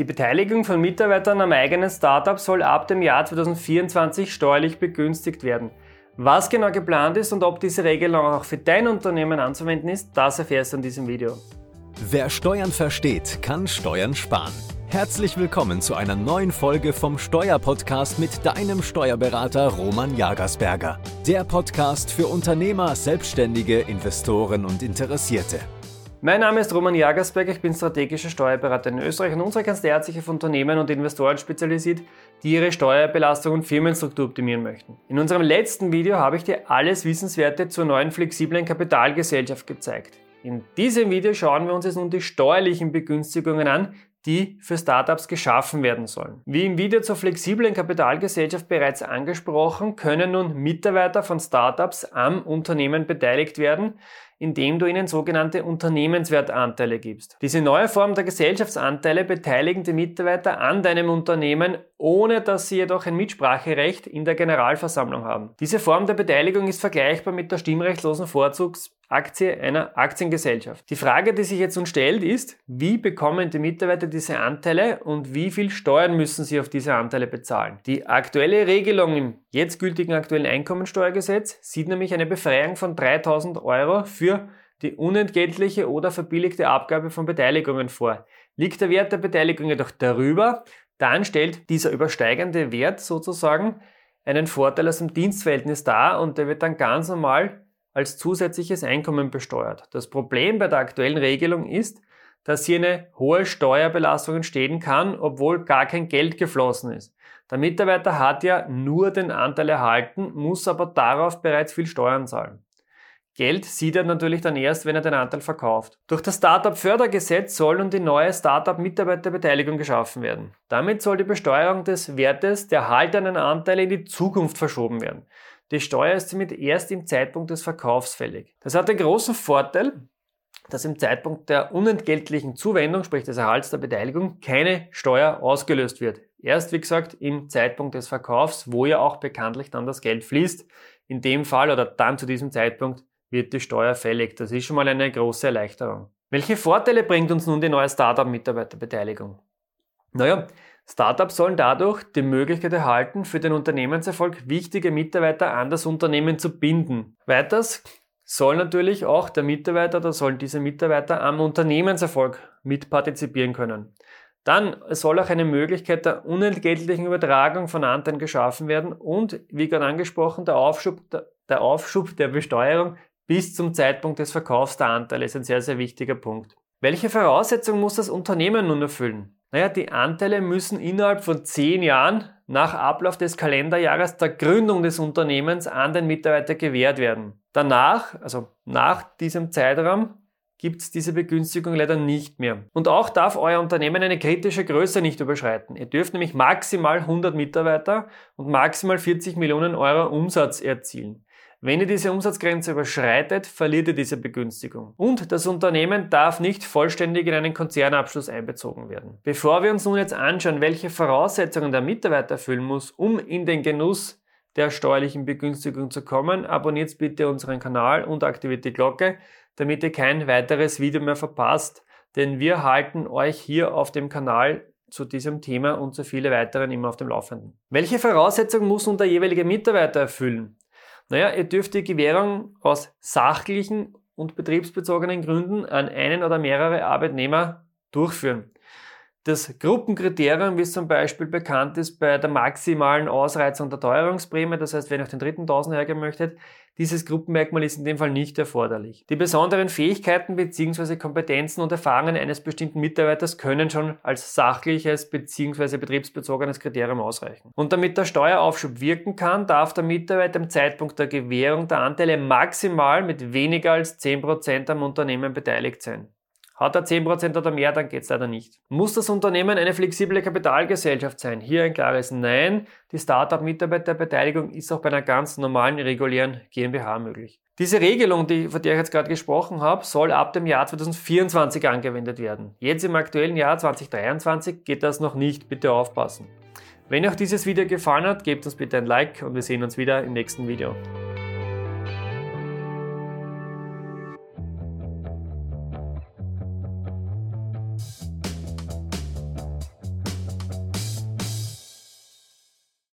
Die Beteiligung von Mitarbeitern am eigenen Startup soll ab dem Jahr 2024 steuerlich begünstigt werden. Was genau geplant ist und ob diese Regelung auch für dein Unternehmen anzuwenden ist, das erfährst du in diesem Video. Wer Steuern versteht, kann Steuern sparen. Herzlich willkommen zu einer neuen Folge vom Steuerpodcast mit deinem Steuerberater Roman Jagersberger. Der Podcast für Unternehmer, Selbstständige, Investoren und Interessierte. Mein Name ist Roman Jagersberg, ich bin strategischer Steuerberater in Österreich und unsere Kanzlei hat sich auf Unternehmen und Investoren spezialisiert, die ihre Steuerbelastung und Firmenstruktur optimieren möchten. In unserem letzten Video habe ich dir alles Wissenswerte zur neuen flexiblen Kapitalgesellschaft gezeigt. In diesem Video schauen wir uns jetzt nun die steuerlichen Begünstigungen an, die für Startups geschaffen werden sollen. Wie im Video zur flexiblen Kapitalgesellschaft bereits angesprochen, können nun Mitarbeiter von Startups am Unternehmen beteiligt werden, indem du ihnen sogenannte Unternehmenswertanteile gibst. Diese neue Form der Gesellschaftsanteile beteiligen die Mitarbeiter an deinem Unternehmen, ohne dass sie jedoch ein Mitspracherecht in der Generalversammlung haben. Diese Form der Beteiligung ist vergleichbar mit der stimmrechtslosen Vorzugs Aktie einer Aktiengesellschaft. Die Frage, die sich jetzt uns stellt, ist, wie bekommen die Mitarbeiter diese Anteile und wie viel Steuern müssen sie auf diese Anteile bezahlen? Die aktuelle Regelung im jetzt gültigen aktuellen Einkommensteuergesetz sieht nämlich eine Befreiung von 3000 Euro für die unentgeltliche oder verbilligte Abgabe von Beteiligungen vor. Liegt der Wert der Beteiligung jedoch darüber, dann stellt dieser übersteigende Wert sozusagen einen Vorteil aus dem Dienstverhältnis dar und der wird dann ganz normal als zusätzliches Einkommen besteuert. Das Problem bei der aktuellen Regelung ist, dass hier eine hohe Steuerbelastung entstehen kann, obwohl gar kein Geld geflossen ist. Der Mitarbeiter hat ja nur den Anteil erhalten, muss aber darauf bereits viel Steuern zahlen. Geld sieht er natürlich dann erst, wenn er den Anteil verkauft. Durch das Startup-Fördergesetz soll nun die neue Startup-Mitarbeiterbeteiligung geschaffen werden. Damit soll die Besteuerung des Wertes der erhaltenen Anteile in die Zukunft verschoben werden. Die Steuer ist somit erst im Zeitpunkt des Verkaufs fällig. Das hat den großen Vorteil, dass im Zeitpunkt der unentgeltlichen Zuwendung, sprich des Erhalts der Beteiligung, keine Steuer ausgelöst wird. Erst, wie gesagt, im Zeitpunkt des Verkaufs, wo ja auch bekanntlich dann das Geld fließt. In dem Fall oder dann zu diesem Zeitpunkt wird die Steuer fällig. Das ist schon mal eine große Erleichterung. Welche Vorteile bringt uns nun die neue Startup-Mitarbeiterbeteiligung? Naja, Startups sollen dadurch die Möglichkeit erhalten, für den Unternehmenserfolg wichtige Mitarbeiter an das Unternehmen zu binden. Weiters soll natürlich auch der Mitarbeiter oder sollen diese Mitarbeiter am Unternehmenserfolg mitpartizipieren können. Dann soll auch eine Möglichkeit der unentgeltlichen Übertragung von Anteilen geschaffen werden und, wie gerade angesprochen, der Aufschub der, Aufschub der Besteuerung bis zum Zeitpunkt des Verkaufs der Anteile ist ein sehr, sehr wichtiger Punkt. Welche Voraussetzungen muss das Unternehmen nun erfüllen? Naja, die Anteile müssen innerhalb von zehn Jahren nach Ablauf des Kalenderjahres der Gründung des Unternehmens an den Mitarbeiter gewährt werden. Danach, also nach diesem Zeitraum, gibt es diese Begünstigung leider nicht mehr. Und auch darf euer Unternehmen eine kritische Größe nicht überschreiten. Ihr dürft nämlich maximal 100 Mitarbeiter und maximal 40 Millionen Euro Umsatz erzielen. Wenn ihr diese Umsatzgrenze überschreitet, verliert ihr diese Begünstigung. Und das Unternehmen darf nicht vollständig in einen Konzernabschluss einbezogen werden. Bevor wir uns nun jetzt anschauen, welche Voraussetzungen der Mitarbeiter erfüllen muss, um in den Genuss der steuerlichen Begünstigung zu kommen, abonniert bitte unseren Kanal und aktiviert die Glocke, damit ihr kein weiteres Video mehr verpasst, denn wir halten euch hier auf dem Kanal zu diesem Thema und zu viele weiteren immer auf dem Laufenden. Welche Voraussetzungen muss nun der jeweilige Mitarbeiter erfüllen? Naja, ihr dürft die Gewährung aus sachlichen und betriebsbezogenen Gründen an einen oder mehrere Arbeitnehmer durchführen. Das Gruppenkriterium, wie es zum Beispiel bekannt ist bei der maximalen Ausreizung der Teuerungsprämie, das heißt, wenn ihr auf den dritten Tausend hergehen möchtet, dieses Gruppenmerkmal ist in dem Fall nicht erforderlich. Die besonderen Fähigkeiten bzw. Kompetenzen und Erfahrungen eines bestimmten Mitarbeiters können schon als sachliches bzw. betriebsbezogenes Kriterium ausreichen. Und damit der Steueraufschub wirken kann, darf der Mitarbeiter im Zeitpunkt der Gewährung der Anteile maximal mit weniger als 10% am Unternehmen beteiligt sein. Hat er 10% oder mehr, dann geht es leider nicht. Muss das Unternehmen eine flexible Kapitalgesellschaft sein? Hier ein klares Nein. Die Startup-Mitarbeiterbeteiligung ist auch bei einer ganz normalen, regulären GmbH möglich. Diese Regelung, die, von der ich jetzt gerade gesprochen habe, soll ab dem Jahr 2024 angewendet werden. Jetzt im aktuellen Jahr 2023 geht das noch nicht. Bitte aufpassen. Wenn euch dieses Video gefallen hat, gebt uns bitte ein Like und wir sehen uns wieder im nächsten Video.